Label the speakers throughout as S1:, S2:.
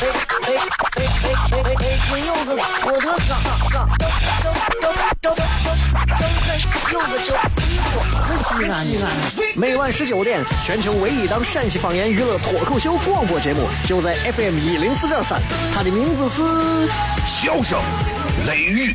S1: 哎哎哎哎哎！金柚子，我的嘎嘎，张张张张张柚子酒，西安西安。每晚十九点，全球唯一档陕西方言娱乐脱口秀广播节目，就在 FM 一零四点三，它的名字是《
S2: 笑声雷雨》。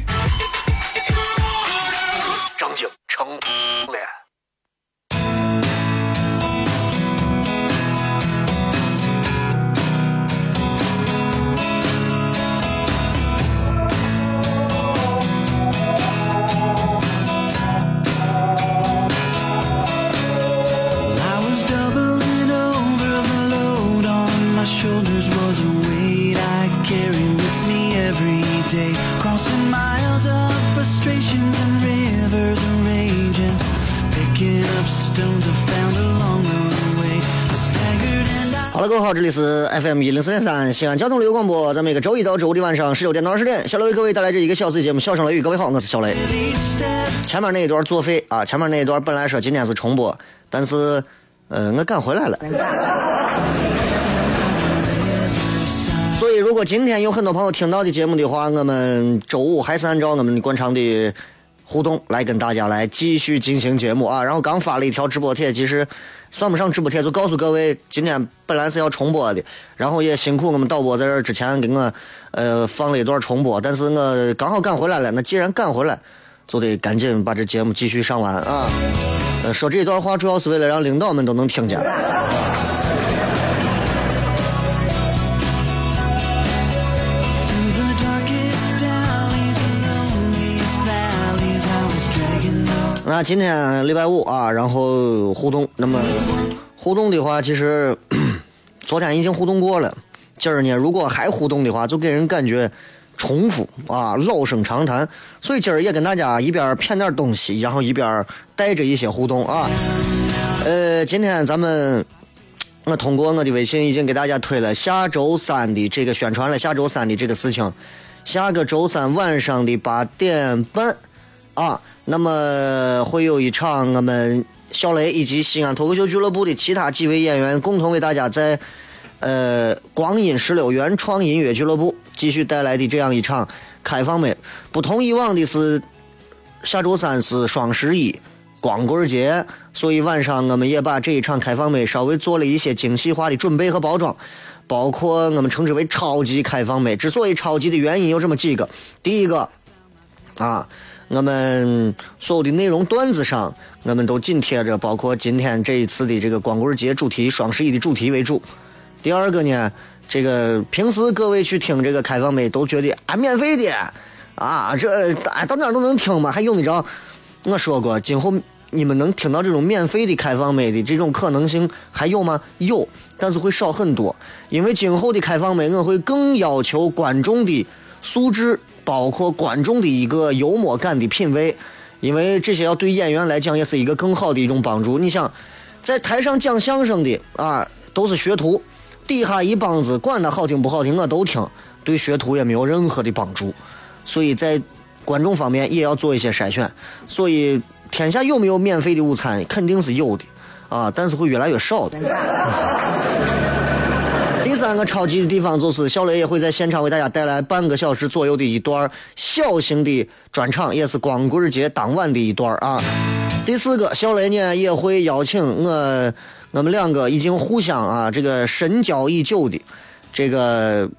S1: 好了，各位好，这里是 FM 一零四点三西安交通旅游广播，在每个周一到周五的晚上十九点到二十点，小雷为各位带来这一个小时的节目《笑声雷雨》。各位好，我是小雷。前面那一段作废啊，前面那一段本来说今天是重播，但是，呃，我赶回来了。所以，如果今天有很多朋友听到的节目的话，我们周五还是按照我们惯常的互动来跟大家来继续进行节目啊。然后刚发了一条直播帖，其实。算不上直播贴，就告诉各位，今天本来是要重播的，然后也辛苦我们导播在这之前给我，呃，放了一段重播，但是我刚好赶回来了。那既然赶回来，就得赶紧把这节目继续上完啊。说这段话主要是为了让领导们都能听见。那今天礼拜五啊，然后互动。那么互动的话，其实 昨天已经互动过了。今儿呢，如果还互动的话，就给人感觉重复啊，老生常谈。所以今儿也跟大家一边骗点东西，然后一边带着一些互动啊。呃，今天咱们我通过我的微信已经给大家推了下周三的这个宣传了，下周三的这个事情，下个周三晚上的八点半啊。那么会有一场我们小雷以及西安脱口秀俱乐部的其他几位演员共同为大家在呃光阴十六原创音乐俱乐部继续带来的这样一场开放美。不同以往的是，下周三是双十一光棍节，所以晚上我们也把这一场开放美稍微做了一些精细化的准备和包装，包括我们称之为超级开放美。之所以超级的原因有这么几个，第一个啊。我们所有的内容段子上，我们都紧贴着包括今天这一次的这个光棍节主题、双十一的主题为主。第二个呢，这个平时各位去听这个开放美都觉得啊免费的啊，这哎到哪都能听嘛，还用得着？我说过，今后你们能听到这种免费的开放美的这种可能性还有吗？有，但是会少很多，因为今后的开放美我会更要求观众的素质。包括观众的一个幽默感的品味，因为这些要对演员来讲也是一个更好的一种帮助。你想，在台上讲相声的啊，都是学徒，底下一帮子管他好听不好听我都听，对学徒也没有任何的帮助。所以在观众方面也要做一些筛选。所以天下有没有免费的午餐，肯定是有的啊，但是会越来越少的。三个超级的地方就是小雷也会在现场为大家带来半个小时左右的一段小型的专场，也是光棍节当晚的一段啊。第四个，小雷呢也会邀请我，我们两个已经互相啊这个深交已久的这个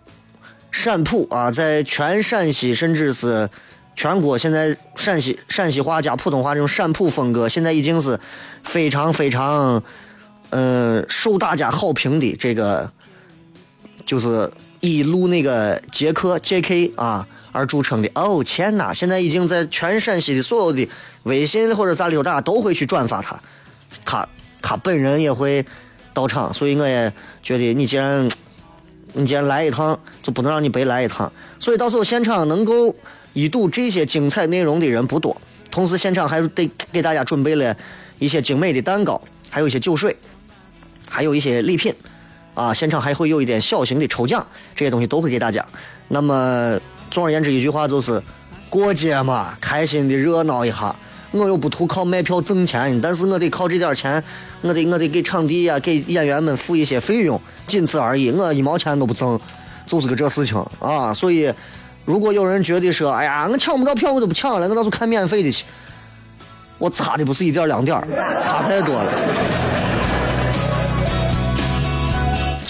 S1: 陕普啊，在全陕西甚至是全国，现在陕西陕西话加普通话这种陕普风格，现在已经是非常非常嗯受大家好评的这个。就是以录那个杰克 J.K. 啊而著称的哦天呐！现在已经在全陕西的所有的微信或者啥溜达，都会去转发他，他他本人也会到场，所以我也觉得你既然你既然来一趟，就不能让你白来一趟。所以到时候现场能够一睹这些精彩内容的人不多。同时现场还得给大家准备了一些精美的蛋糕，还有一些酒水，还有一些礼品，啊，现场还会有一点小型的抽奖，这些东西都会给大家。那么总而言之一句话就是，过节嘛，开心的热闹一下。我又不图靠卖票挣钱，但是我得靠这点钱，我得我得给场地呀，给演员们付一些费用，仅此而已。我一毛钱都不挣，就是个这事情啊。所以，如果有人觉得说，哎呀，我抢不着票，我就不抢了，我到时候看免费的去。我差的不是一点两点差太多了。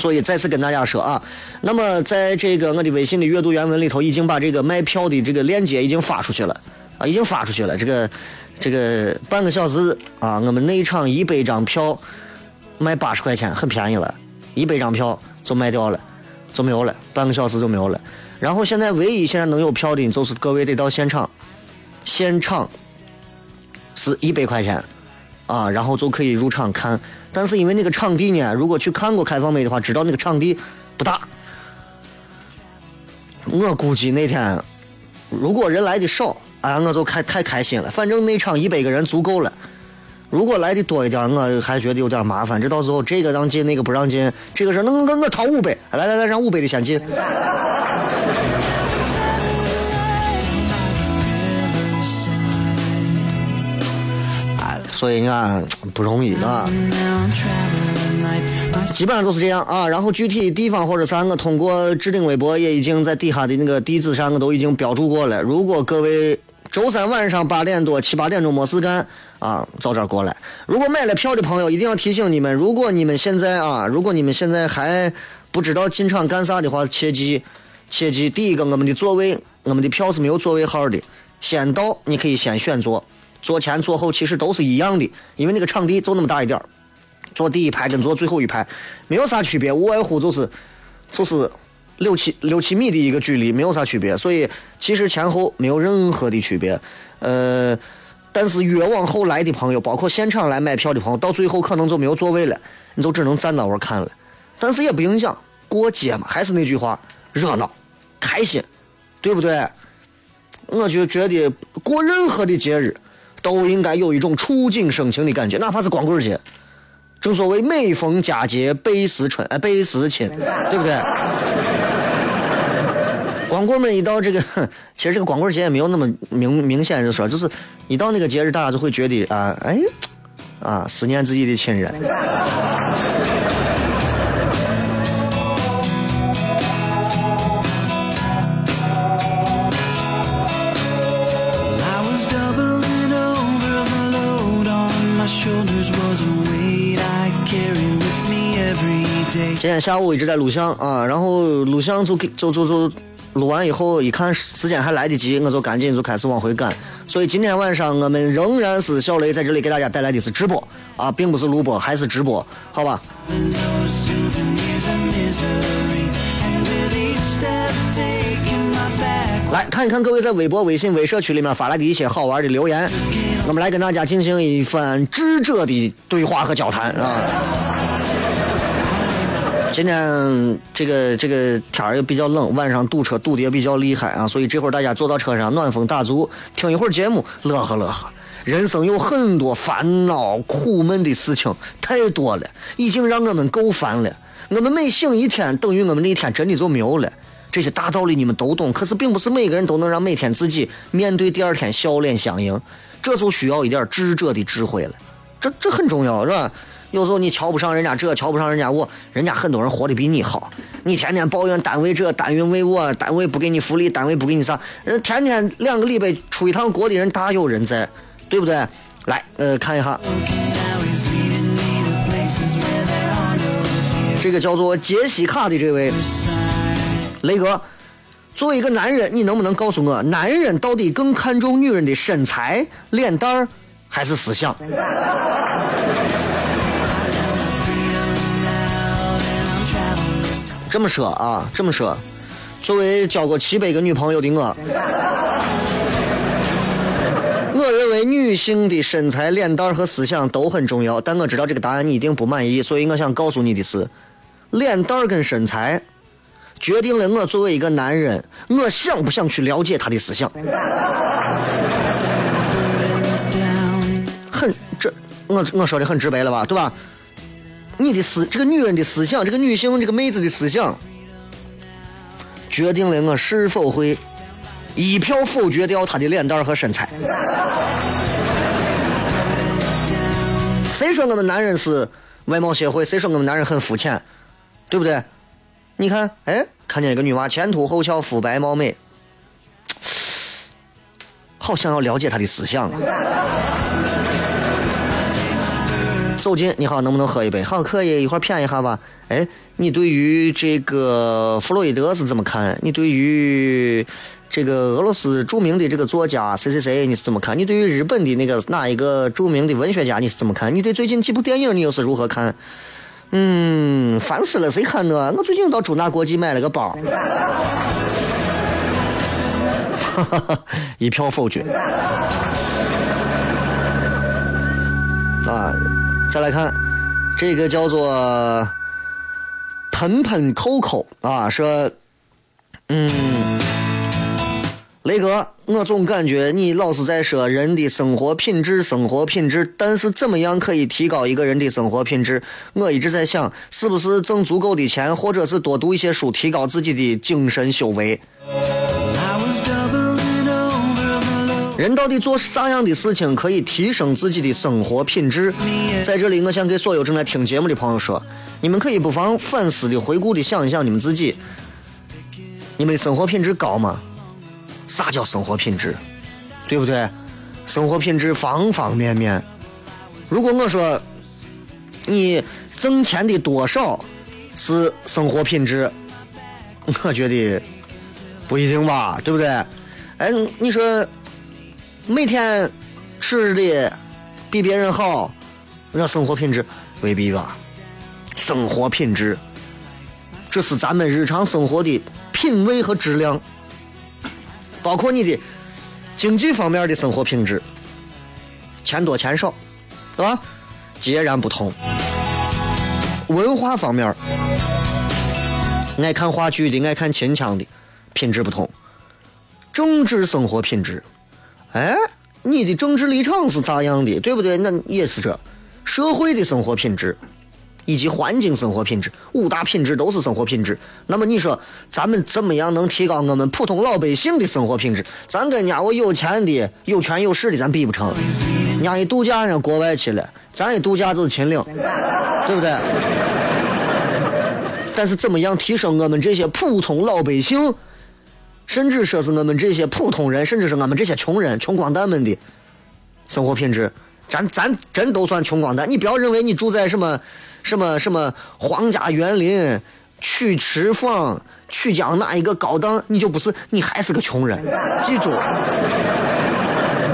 S1: 所以再次跟大家说啊，那么在这个我的微信的阅读原文里头，已经把这个卖票的这个链接已经发出去了啊，已经发出去了。这个。这个半个小时啊，我们内场一百张票卖八十块钱，很便宜了，一百张票就卖掉了，就没有了，半个小时就没有了。然后现在唯一现在能有票的，就是各位得到现场，现场是一百块钱啊，然后就可以入场看。但是因为那个场地呢，如果去看过开放麦的话，知道那个场地不大。我估计那天如果人来的少。哎，我就开太开心了，反正那场一百个人足够了。如果来的多一点，我还觉得有点麻烦。这到时候这个让进，那个不让进，这个是那我我掏五百，来来来，让五百的先进。所以你看不容易啊。基本上就是这样啊，然后具体地方或者啥，我通过置顶微博也已经在底下的那个地址上，我都已经标注过了。如果各位。周三晚上八点多七八点钟没事干啊，早点过来。如果买了票的朋友，一定要提醒你们：如果你们现在啊，如果你们现在还不知道进场干啥的话，切记切记。第一个，我们的座位，我们的票是没有座位号的。先到你可以先选座，坐前坐后其实都是一样的，因为那个场地就那么大一点，坐第一排跟坐最后一排没有啥区别，无外乎就是就是。六七六七米的一个距离没有啥区别，所以其实前后没有任何的区别。呃，但是越往后来的朋友，包括现场来买票的朋友，到最后可能就没有座位了，你就只能站那会儿看了。但是也不影响过节嘛，还是那句话，热闹、开心，对不对？我就觉得过任何的节日都应该有一种触景生情的感觉，哪怕是光棍节。正所谓每逢佳节倍思春，哎，倍思亲，对不对？光棍们一到这个，其实这个光棍节也没有那么明明显，就说就是一到那个节日，大家就会觉得啊，哎，啊，思念自己的亲人。今天下午一直在录像啊，然后录像就给就就就录完以后，一看时间还来得及，我就赶紧就开始往回赶。所以今天晚上我们仍然是小雷在这里给大家带来的是直播啊，并不是录播，还是直播，好吧？来看一看各位在微博、微信、微社区里面发来的一些好玩的留言，我们来跟大家进行一番智者的对话和交谈啊。今天这个这个天儿也比较冷，晚上堵车堵的也比较厉害啊，所以这会儿大家坐到车上暖风打足，听一会儿节目，乐呵乐呵。人生有很多烦恼苦闷的事情太多了，已经让我们够烦了。我们每醒一天，等于我们那天真的就没有了。这些大道理你们都懂，可是并不是每个人都能让每天自己面对第二天笑脸相迎，这就需要一点智者的智慧了。这这很重要，是吧？有时候你瞧不上人家这，瞧不上人家我，人家很多人活得比你好。你天天抱怨单位这，单位为我，单位不给你福利，单位不给你啥，人天天两个礼拜出一趟国的人大有人在，对不对？来，呃，看一下，这个叫做杰西卡的这位雷哥，作为一个男人，你能不能告诉我，男人到底更看重女人的身材、脸蛋儿，还是思想？这么说啊，这么说，作为交过七百个女朋友的我，我认为女性的身材、脸蛋和思想都很重要。但我知道这个答案你一定不满意，所以我想告诉你的是，脸蛋跟身材决定了我作为一个男人，我想不想去了解她的思想。很这我我说的很直白了吧，对吧？你的思这个女人的思想，这个女性这个妹子的思想，决定了我是否会一票否决掉她的脸蛋和身材。谁说我们男人是外貌协会？谁说我们男人很肤浅？对不对？你看，哎，看见一个女娃前凸后翘，肤白貌美，好想要了解她的思想啊！走近，你好，能不能喝一杯？好，可以，一会儿谝一下吧。哎，你对于这个弗洛伊德是怎么看？你对于这个俄罗斯著名的这个作家谁谁谁你是怎么看？你对于日本的那个哪一个著名的文学家你是怎么看？你对最近几部电影你又是如何看？嗯，烦死了，谁看呢？我最近到中大国际买了个包，一票否决啊！再来看，这个叫做喷喷扣扣啊，说，嗯，雷哥，我总感觉你老是在说人的生活品质，生活品质，但是怎么样可以提高一个人的生活品质？我一直在想，是不是挣足够的钱，或者是多读一些书，提高自己的精神修为？人到底做啥样的事情可以提升自己的生活品质？在这里，我想给所有正在听节目的朋友说，你们可以不妨反思的、回顾的想一想你们自己，你们的生活品质高吗？啥叫生活品质？对不对？生活品质方方面面。如果我说你挣钱的多少是生活品质，我觉得不一定吧，对不对？哎，你说。每天吃的比别人好，那生活品质未必吧？生活品质，这是咱们日常生活的品味和质量，包括你的经济方面的生活品质，钱多钱少，是吧？截然不同。文化方面，爱看话剧的、爱看秦腔的，品质不同。政治生活品质。哎，你的政治立场是咋样的，对不对？那也是这社会的生活品质，以及环境生活品质，五大品质都是生活品质。那么你说，咱们怎么样能提高我们普通老百姓的生活品质？咱跟人家我有钱的、有权有势的，咱比不成。人家一度假，人国外去了，咱一度假就是秦岭，对不对？但是怎么样提升我们这些普通老百姓？甚至说是我们这些普通人，甚至是我们这些穷人、穷光蛋们的生活品质，咱咱真都算穷光蛋。你不要认为你住在什么什么什么皇家园林、曲池坊、曲江哪一个高档，你就不是，你还是个穷人。记住，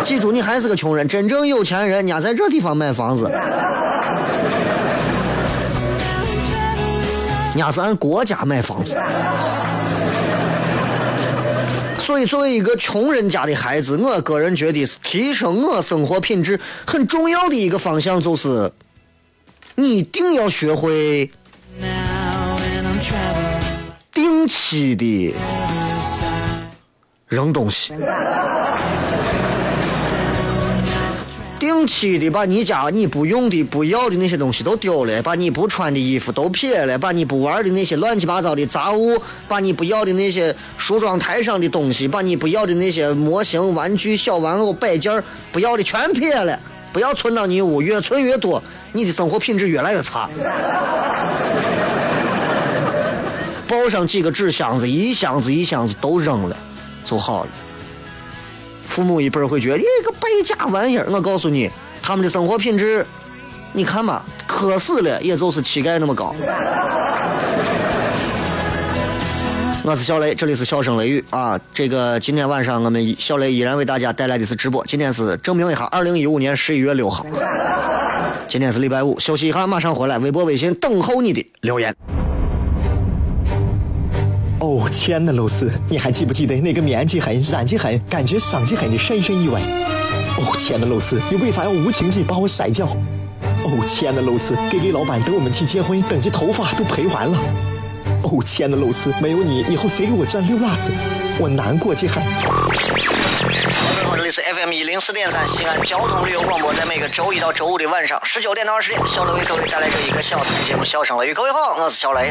S1: 记住，你还是个穷人。真正有钱人，人家在这地方买房子，人家是按国家买房子。所以，作为一个穷人家的孩子，我个人觉得是提升我生活品质很重要的一个方向就是，你一定要学会定期的扔东西。定期的把你家你不用的、不要的那些东西都丢了，把你不穿的衣服都撇了，把你不玩的那些乱七八糟的杂物，把你不要的那些梳妆台上的东西，把你不要的那些模型、玩具、小玩偶、摆件不要的全撇了，不要存到你屋，越存越多，你的生活品质越来越差。抱上几个纸箱子，一箱子一箱子都扔了，就好了。父母一辈儿会觉得你个败家玩意儿，我告诉你，他们的生活品质，你看嘛，渴死了也就是膝盖那么高。我是小雷，这里是笑声雷雨啊。这个今天晚上我们小雷依然为大家带来的是直播。今天是证明一下，二零一五年十一月六号，今天是礼拜五，休息一下，马上回来，微博、微信等候你的留言。
S3: 哦，亲爱的露丝，你还记不记得那个面积狠、染技狠、感觉伤及狠的深深意外？哦，亲爱的露丝，你为啥要无情地把我甩掉？哦，亲爱的露丝给给老板等我们去结婚，等这头发都赔完了。哦，亲爱的露丝，没有你，以后谁给我赚六辣子？我难过极狠。
S1: 的是 FM 一零四点三西安交通旅游广播，在每个周一到周五的晚上十九点到二十点，小雷为各位带来这一个小时的节目《笑声雷》。各位好，我是小雷。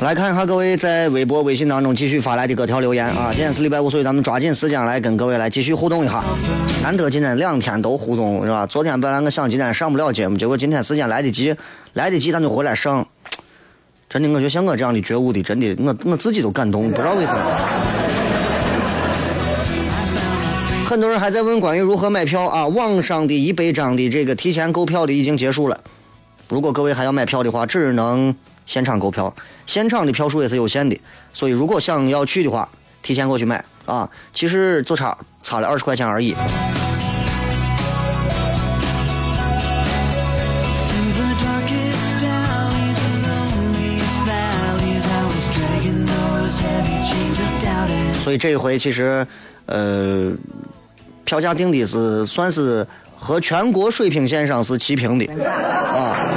S1: 来看一下各位在微博、微信当中继续发来的各条留言啊！今天是礼拜五，所以咱们抓紧时间来跟各位来继续互动一下。难得今天两天都互动是吧？昨天本来我想今天上不了节目，结果今天时间来得及，来得及咱就回来上。真的，我觉得像我这样的觉悟的，真的我我自己都感动，不知道为什么。很多人还在问关于如何买票啊，网上的一百张的这个提前购票的已经结束了。如果各位还要买票的话，只能现场购票，现场的票数也是有限的，所以如果想要去的话，提前过去买啊。其实就差差了二十块钱而已。所以这一回其实，呃，票价定的是算是和全国水平线上是齐平的啊，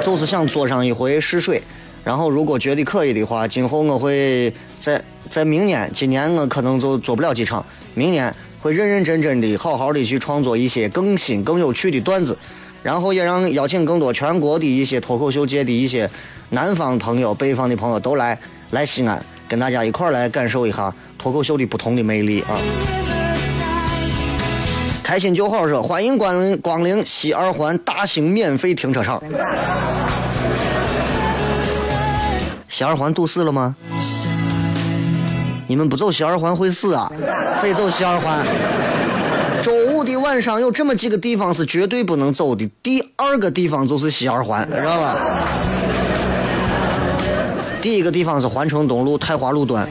S1: 就是想做上一回试水。然后如果觉得可以的话，今后我会在在明年，今年我可能就做不了几场，明年会认认真真的、好好的去创作一些更新、更有趣的段子，然后也让邀请更多全国的一些脱口秀界的一些南方朋友、北方的朋友都来来西安，跟大家一块儿来感受一下脱口秀的不同的魅力啊！开心就好说，欢迎光临光临西二环大兴免费停车场。西二环堵死了吗？你们不走西二环会死啊！非走西二环。周五的晚上有这么几个地方是绝对不能走的，第二个地方就是西二环，知道吧？第一个地方是环城东路太华路段，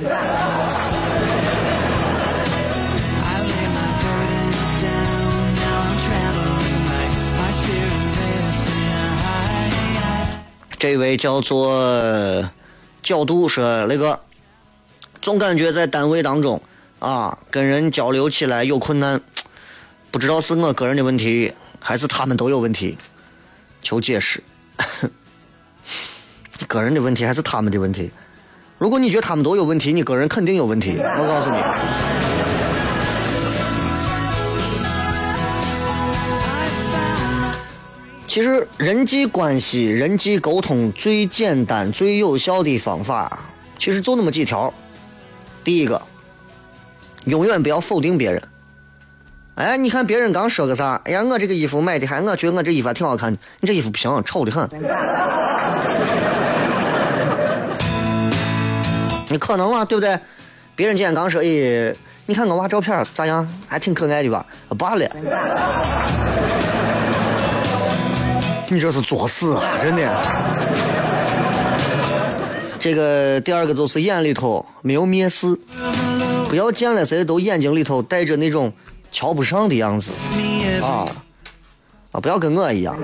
S1: 这位叫做角度说那个，总感觉在单位当中啊，跟人交流起来有困难，不知道是我个人的问题，还是他们都有问题，求解释。个人的问题还是他们的问题？如果你觉得他们都有问题，你个人肯定有问题。我告诉你，其实人际关系、人际沟通最简单、最有效的方法，其实就那么几条。第一个，永远不要否定别人。哎，你看别人刚说个啥？哎呀，我这个衣服买的还，我觉得我这衣服挺好看的。你这衣服不行，丑的很。你可能啊，对不对？别人今天刚说，哎，你看我娃照片咋样？还挺可爱的吧？罢了。你这是作死啊！真的。这个第二个就是眼里头没有蔑视，不要见了谁都眼睛里头带着那种瞧不上的样子啊啊！不要跟我一样。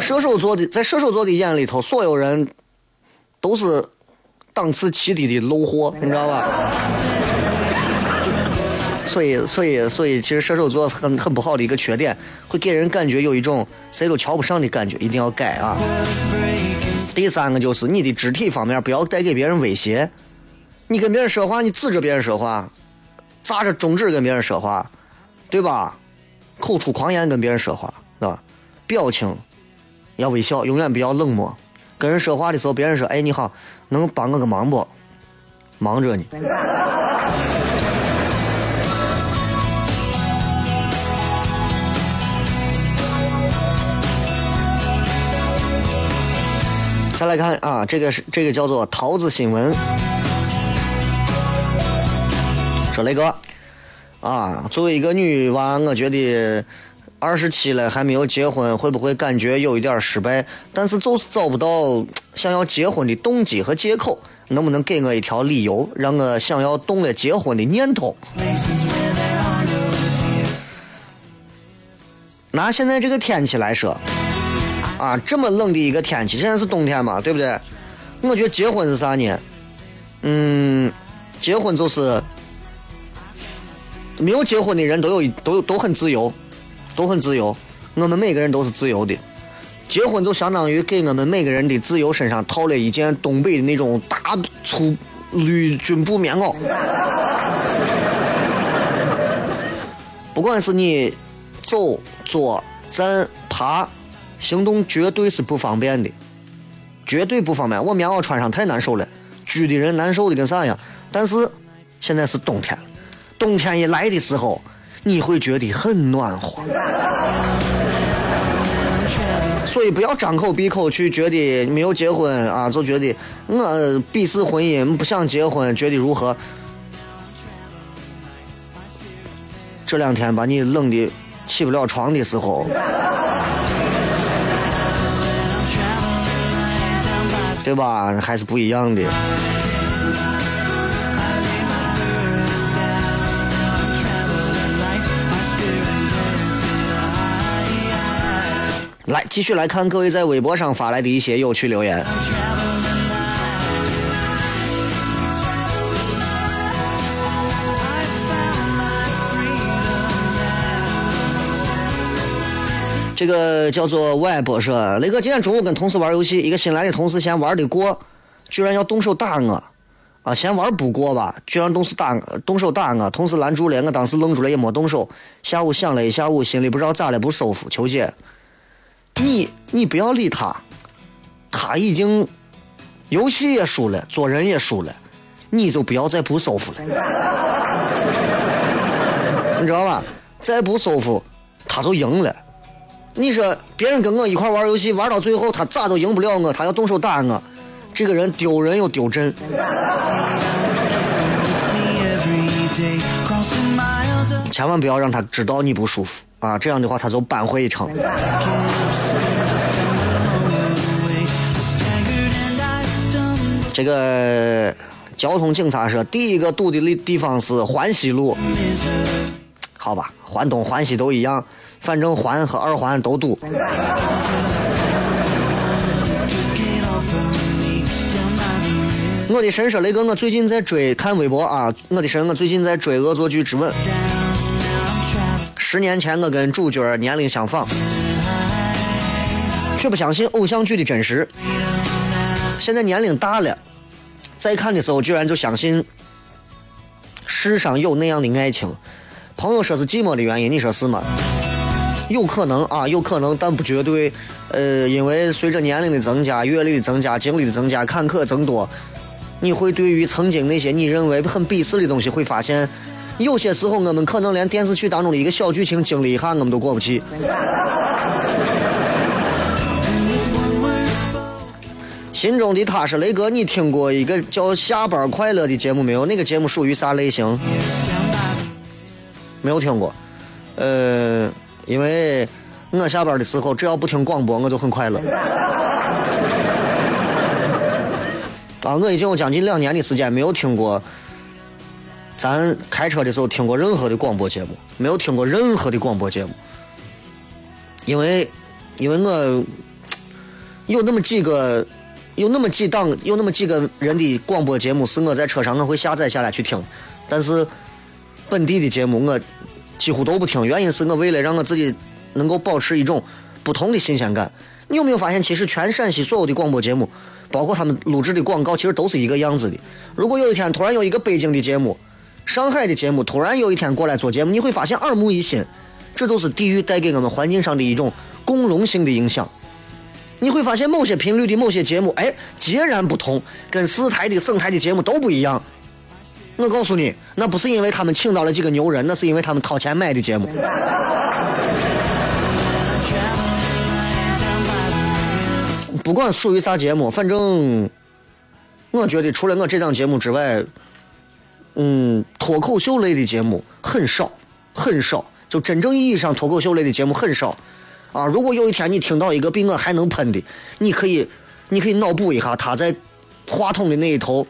S1: 射手座的在射手座的眼里头，所有人都是档次极低的 low 货，你知道吧？所以，所以，所以，其实射手座很很不好的一个缺点，会给人感觉有一种谁都瞧不上的感觉，一定要改啊。第三个就是你的肢体方面不要带给别人威胁，你跟别人说话，你指着别人说话，扎着中指跟别人说话，对吧？口出狂言跟别人说话，对吧？表情要微笑，永远不要冷漠。跟人说话的时候，别人说：“哎，你好，能帮我个忙不？”忙着呢。再来看啊，这个是这个叫做桃子新闻，说雷哥啊，作为一个女娃，我觉得二十七了还没有结婚，会不会感觉有一点失败？但是就是找不到想要结婚的动机和借口，能不能给我一条理由，让我想要动了结婚的念头？拿现在这个天气来说，啊，这么冷的一个天气，现在是冬天嘛，对不对？我觉得结婚是啥呢？嗯，结婚就是没有结婚的人都有都都很自由，都很自由。我们每个人都是自由的。结婚就相当于给我们每个人的自由身上套了一件东北的那种大粗绿军布棉袄。不管是你走、坐、站、爬，行动绝对是不方便的，绝对不方便。我棉袄穿上太难受了，拘的人难受的跟啥样。但是现在是冬天，冬天一来的时候，你会觉得很暖和。所以不要张口闭口去觉得没有结婚啊，就觉得我鄙视婚姻，不想结婚，觉得如何？这两天把你冷的起不了床的时候，对吧？还是不一样的。来，继续来看各位在微博上发来的一些有趣留言。这个叫做 Web 说，雷哥今天中午跟同事玩游戏，一个新来的同事嫌玩的过，居然要动手打我，啊，嫌玩不过吧，居然动手打我动手打我，同事拦住了，我当时愣住了也没动手。下午想了一下午，心里不知道咋了，不舒服，求解。你你不要理他，他已经游戏也输了，做人也输了，你就不要再不舒服了，你知道吧？再不舒服，他就赢了。你说别人跟我一块玩游戏，玩到最后他咋都赢不了我，他要动手打我，这个人丢人又丢阵。千万不要让他知道你不舒服啊，这样的话他就扳回一城。这个交通警察说，第一个堵的地地方是环西路，好吧，环东、环西都一样，反正环和二环都堵。我的神说雷哥，我最近在追看微博啊，我的神，我最近在追《恶作剧之吻》。十年前我跟主角年龄相仿，却不相信偶像剧的真实。现在年龄大了，再看的时候居然就相信世上有那样的爱情。朋友说是寂寞的原因，你说是吗？有可能啊，有可能，但不绝对。呃，因为随着年龄的增加、阅历的增加、经历的增加、坎坷增多，你会对于曾经那些你认为很鄙视的东西，会发现，有些时候我们可能连电视剧当中的一个小剧情经历一下，我们都过不去。心中的他是雷哥，你听过一个叫《下班快乐》的节目没有？那个节目属于啥类型？没有听过。呃，因为我下班的时候只要不听广播，我就很快乐。啊，我已经有将近两年的时间没有听过，咱开车的时候听过任何的广播节目，没有听过任何的广播节目，因为，因为我有那么几个，有那么几档，有那么几个人的广播节目是我在车上我会下载下来去听，但是本地的节目我几乎都不听，原因是我为了让我自己能够保持一种不同的新鲜感。你有没有发现，其实全陕西所有的广播节目，包括他们录制的广告，其实都是一个样子的。如果有一天突然有一个北京的节目、上海的节目，突然有一天过来做节目，你会发现耳目一新。这都是地域带给我们环境上的一种共融性的影响。你会发现某些频率的某些节目，哎，截然不同，跟市台的、省台的节目都不一样。我告诉你，那不是因为他们请到了几个牛人，那是因为他们掏钱买的节目。不管属于啥节目，反正我觉得除了我这档节目之外，嗯，脱口秀类的节目很少，很少，就真正意义上脱口秀类的节目很少。啊，如果有一天你听到一个比我还能喷的，你可以，你可以脑补一下他在话筒的那一头，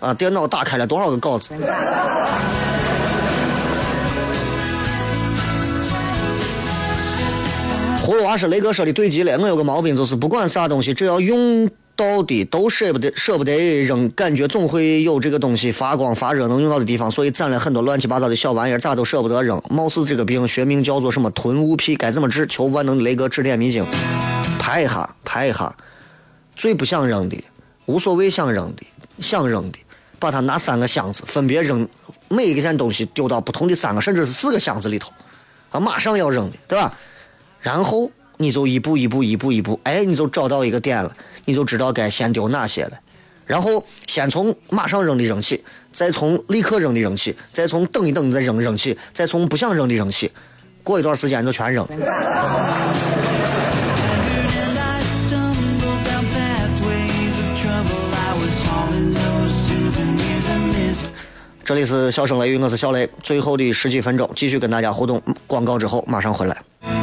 S1: 啊，电脑打开了多少个稿子。葫芦娃是雷哥说的对极了。我有个毛病，就是不管啥东西，只要用到的都舍不得，舍不得扔，感觉总会有这个东西发光发热能用到的地方，所以攒了很多乱七八糟的小玩意儿，咋都舍不得扔。貌似这个病学名叫做什么囤物癖，该怎么治？求万能的雷哥指点迷津。排一下，排一下，最不想扔的，无所谓想扔的，想扔的，把它拿三个箱子分别扔，每一件东西丢到不同的三个甚至是四个箱子里头，啊，马上要扔的，对吧？然后你就一步一步一步一步，哎，你就找到一个点了，你就知道该先丢哪些了。然后先从马上扔的扔起，再从立刻扔的扔起，再从等一等再扔扔起，再从不想扔的扔起。过一段时间就全扔。这里是笑声雷雨，我是小雷。最后的十几分钟，继续跟大家互动。广告之后马上回来。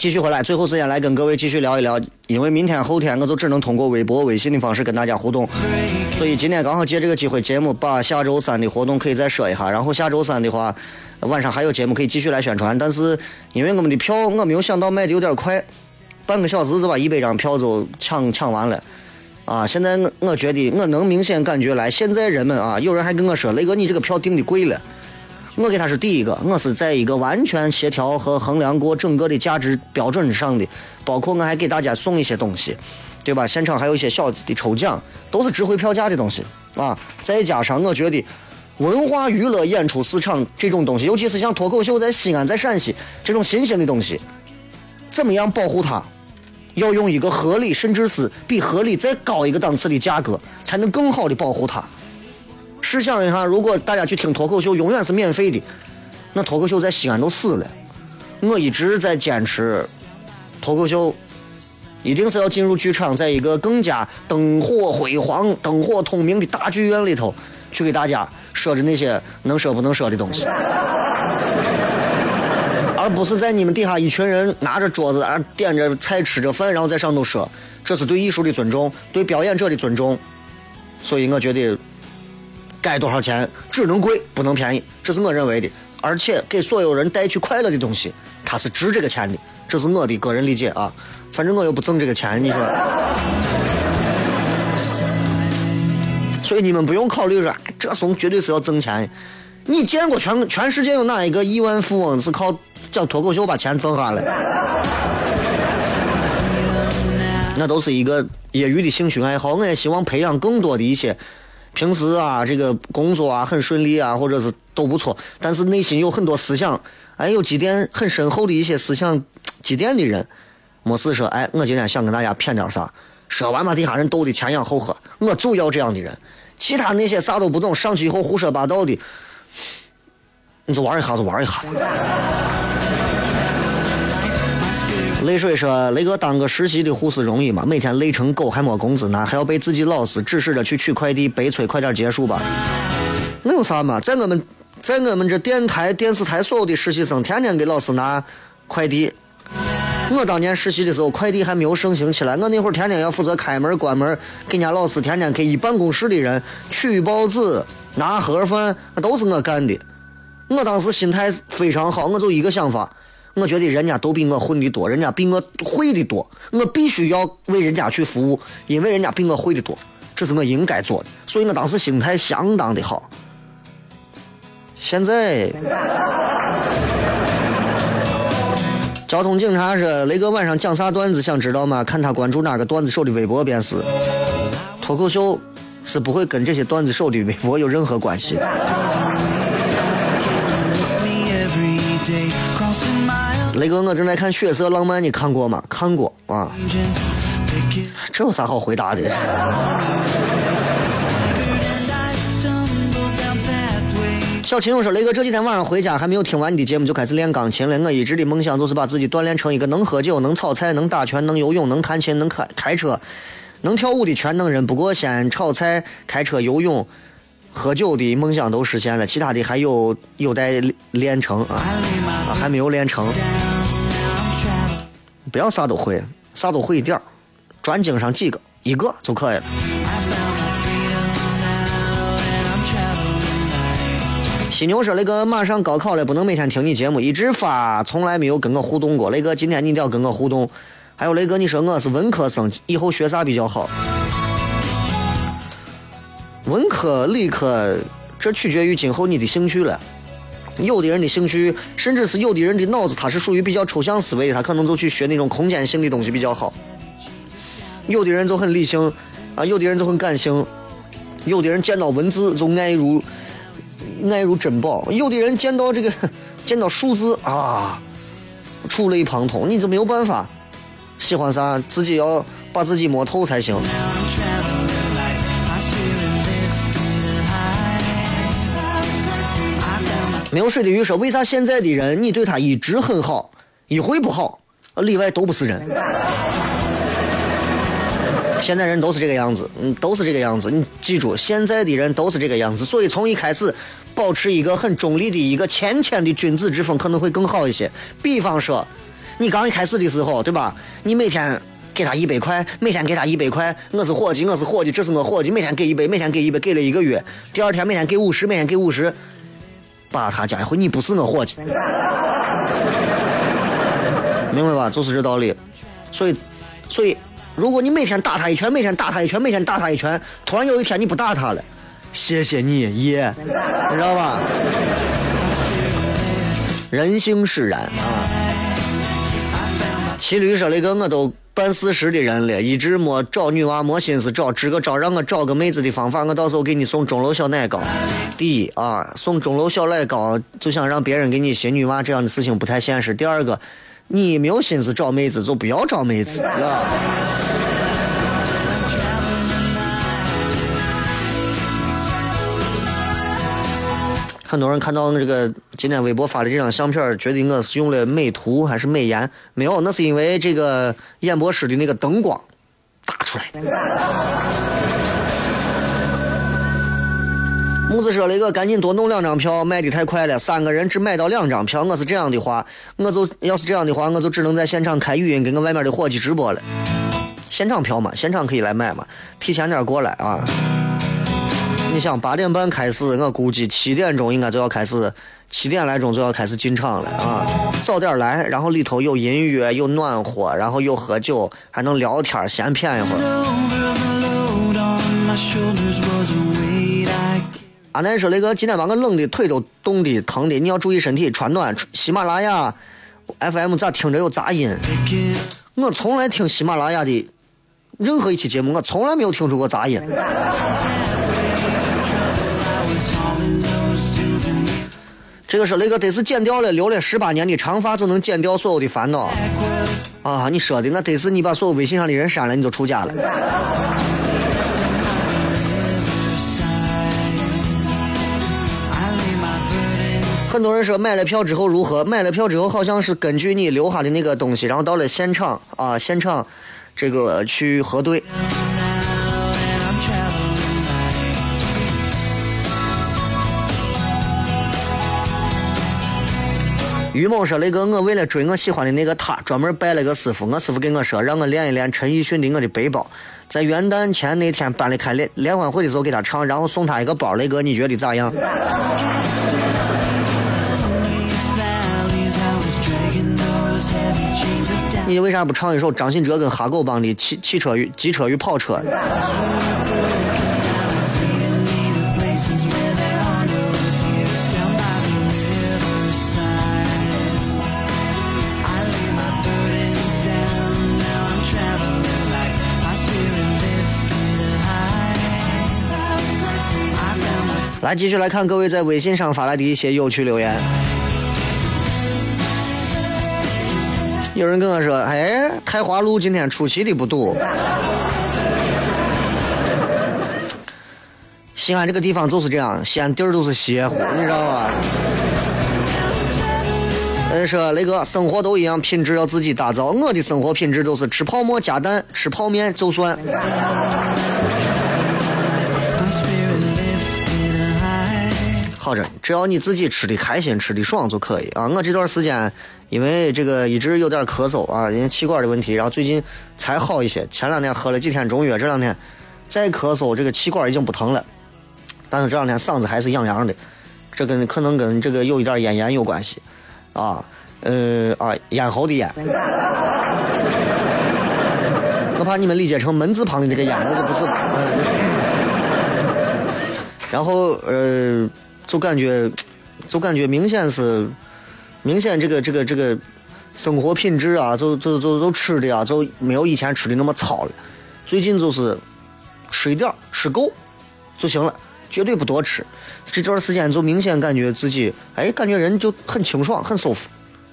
S1: 继续回来，最后时间来跟各位继续聊一聊，因为明天后天我就只能通过微博、微信的方式跟大家互动，所以今天刚好借这个机会，节目把下周三的活动可以再说一下，然后下周三的话，晚上还有节目可以继续来宣传，但是因为我们的票我没有想到卖的有点快，半个小时就把一百张票就抢抢完了。啊，现在我我觉得我能明显感觉来，现在人们啊，有人还跟我说，雷哥你这个票定的贵了。我给他是第一个，我是在一个完全协调和衡量过整个的价值标准上的，包括我还给大家送一些东西，对吧？现场还有一些小的抽奖，都是值回票价的东西啊。再加上我觉得文化娱乐演出市场这种东西，尤其是像脱口秀在西安、在陕西这种新兴的东西，怎么样保护它？要用一个合理，甚至是比合理再高一个档次的价格，才能更好的保护它。试想一下，如果大家去听脱口秀，永远是免费的，那脱口秀在西安都死了。我一直在坚持，脱口秀一定是要进入剧场，在一个更加灯火辉煌、灯火通明的大剧院里头，去给大家说着那些能说不能说的东西。而不是在你们底下一群人拿着桌子啊点着菜吃着饭，然后在上头说，这是对艺术的尊重，对表演者的尊重。所以我觉得该多少钱只能贵不能便宜，这是我认为的。而且给所有人带去快乐的东西，它是值这个钱的，这是我的个人理解啊。反正我又不挣这个钱，你说。所以你们不用考虑说，哎这怂绝对是要挣钱。你见过全全世界有哪一个亿万富翁是靠讲脱口秀把钱挣下来？那都是一个业余的兴趣爱好。我也希望培养更多的一些平时啊，这个工作啊很顺利啊，或者是都不错，但是内心有很多思想，哎，有积淀很深厚的一些思想积淀的人，没事说，哎，我今天想跟大家谝点啥，说完把底下人逗得前仰后合，我就要这样的人。其他那些啥都不懂，上去以后胡说八道的，你就玩一下就玩一下。泪水说：“雷哥当个实习的护士容易吗？每天累成狗还没工资拿，还要被自己老师指使着去取快递，悲催，快点结束吧。那有啥嘛？在我们，在我们这电台、电视台所有的实习生，天天给老师拿快递。我当年实习的时候，快递还没有盛行起来，我那会儿天天要负责开门、关门，给人家老师天天给一办公室的人取报纸、拿盒饭那都是我干的。我当时心态非常好，我就一个想法，我觉得人家都比我混的多，人家比我会的多，我必须要为人家去服务，因为人家比我会的多，这是我应该做的。所以我当时心态相当的好。现在，交通警察说雷哥晚上讲啥段子，想知道吗？看他关注哪个段子手的微博便是。脱口秀是不会跟这些段子手的微博有任何关系。雷哥，我正在看《血色浪漫》，你看过吗？看过啊。这有啥好回答的？小秦勇说：“雷哥，这几天晚上回家还没有听完你的节目就开始练钢琴了。我一直的梦想就是把自己锻炼成一个能喝酒、能炒菜、能打拳、能游泳、能弹琴、能开开车、能跳舞的全能人。不过，先炒菜、开车、游泳、喝酒的梦想都实现了，其他的还有有待练成，啊还没有练成。不要啥都会，啥都会一点儿，专精上几个，一个就可以了。”犀牛说：“那个马上高考了，不能每天听你节目，一直发，从来没有跟我互动过。雷哥，今天你一定要跟我互动。还有雷哥，你说我是文科生，以后学啥比较好？文科、理科，这取决于今后你的兴趣了。有的人的兴趣，甚至是有的人的脑子，他是属于比较抽象思维，他可能就去学那种空间性的东西比较好。有的人就很理性，啊，有的人就很感性，有的人见到文字就爱如。”爱如珍宝。有的人见到这个，见到数字啊，触类旁通，你就没有办法。喜欢啥，自己要把自己摸透才行。没有水的鱼说：“为啥现在的人你对他一直很好，一回不好，里外都不是人？”现在人都是这个样子，嗯，都是这个样子。你记住，现在的人都是这个样子，所以从一开始保持一个很中立的一个谦谦的君子之风可能会更好一些。比方说，你刚一开始的时候，对吧？你每天给他一百块，每天给他一百块，我是伙计，我是伙计，这是我伙计，每天给一百，每天给一百，给了一个月，第二天每天给五十，每天给五十，把他加一回，你不是我伙计，明白吧？就是这道理。所以，所以。如果你每天打他一拳，每天打他一拳，每天打他一拳，突然有一天你不打他了，谢谢你爷，你知道吧？人性使然啊！骑驴说那个我都办四十的人了，一直没找女娃，没心思找，支个招让我找个妹子的方法，我到时候给你送钟楼小奶糕。第一啊，送钟楼小奶糕就想让别人给你寻女娃，这样的事情不太现实。第二个，你没有心思找妹子，就不要找妹子啊。很多人看到我这个今天微博发的这张相片，觉得我是用了美图还是美颜？没有，那是因为这个演播室的那个灯光打出来的。木子说了一个，赶紧多弄两张票，卖的太快了，三个人只买到两张票。我是这样的话，我就要是这样的话，我就只能在现场开语音，跟我外面的伙计直播了。现场票嘛，现场可以来买嘛，提前点过来啊。你想八点半开始，我估计七点钟应该就要开始，七点来钟就要开始进场了啊！早点来，然后里头有音乐，有暖和，然后有喝酒，还能聊天，闲谝一会儿。阿南说：“那个今天把我冷的腿都冻的疼的，你要注意身体，穿暖。喜马拉雅 FM 咋听着有杂音？我从来听喜马拉雅的任何一期节目，我从来没有听出过杂音。这个说那个得是剪掉了留了十八年的长发就能剪掉所有的烦恼啊！你说的那得是你把所有微信上的人删了，你就出家了。很多人说买了票之后如何？买了票之后好像是根据你留下的那个东西，然后到了现场啊，现场这个去核对。于某说：“那个我为了追我喜欢的那个他，专门拜了个师傅。我师傅跟我说，让我练一练陈奕迅的《我的背包》。在元旦前那天班里开联联欢会的时候给他唱，然后送他一个包，雷哥你觉得咋样？你为啥不唱一首张信哲跟哈狗帮的汽汽车与机车与跑车？来，继续来看各位在微信上发来的一些有趣留言。有人跟我说：“哎，太华路今天出奇的不堵。”西安这个地方就是这样，西安地儿都是邪乎，你知道吧？人，说雷哥，生活都一样，品质要自己打造。我的生活品质都是吃泡馍加蛋，吃泡面就算。好着，只要你自己吃的开心、吃的爽就可以啊。我这段时间因为这个一直有点咳嗽啊，因为气管的问题，然后最近才好一些。前两天喝了几天中药，这两天再咳嗽，这个气管已经不疼了，但是这两天嗓子还是痒痒的，这跟可能跟这个有一点咽炎有关系啊。呃啊，咽喉的咽。我怕你们理解成门字旁的这个咽，那就不是。然后呃，就感觉，就感觉明显是，明显这个这个这个生活品质啊，就就就就吃的啊，就没有以前吃的那么糙了。最近就是吃一点吃够就行了，绝对不多吃。这段时间就明显感觉自己，哎，感觉人就很清爽，很舒服，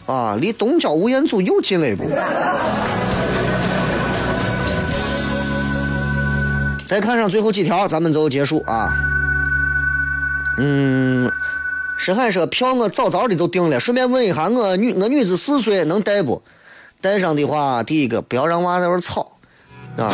S1: 啊，离东郊吴彦祖又近了一步。再看上最后几条，咱们就结束啊。嗯，深海说票我早早的就订了，顺便问一下我女我女子四岁能带不？带上的话，第一个不要让娃在那吵啊，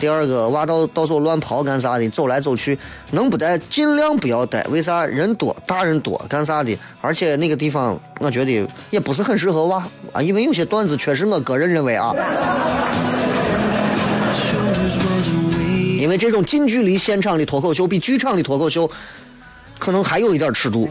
S1: 第二个娃到到时候乱跑干啥的，走来走去能不带尽量不要带，为啥？人多，大人多干啥的？而且那个地方我觉得也不是很适合娃啊，因为有些段子确实我个人认为啊。因为这种近距离现场的脱口秀比剧场的脱口秀可能还有一点尺度，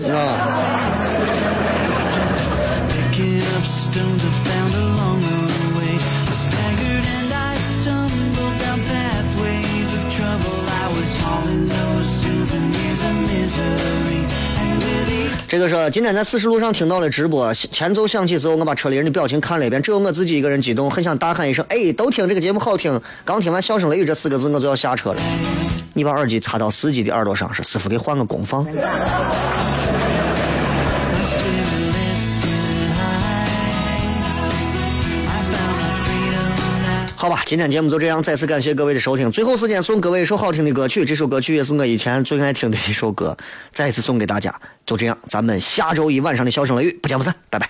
S1: 这个是今天在四十路上听到的直播，前奏响起时候，我把车里人的表情看了一遍，只有我自己一个人激动，很想大喊一声，哎，都听这个节目好听，刚听完笑声雷雨这四个字，我就要下车了。你把耳机插到司机的耳朵上，说：“师傅给换个功放。”好吧，今天节目就这样，再次感谢各位的收听。最后时间送各位一首好听的歌曲，这首歌曲也是我以前最爱听的一首歌，再次送给大家。就这样，咱们下周一晚上的笑声雷雨不见不散，拜拜。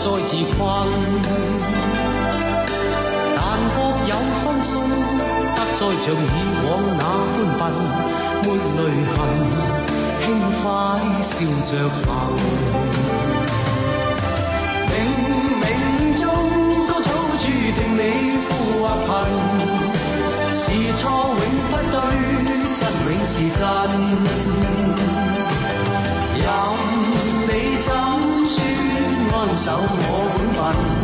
S4: 再自困。但各有分數，不再像以往那般笨，沒淚痕，轻快笑着行。
S5: 冥冥中高早注定你富或贫，是错永不对，真永是真。守我本分，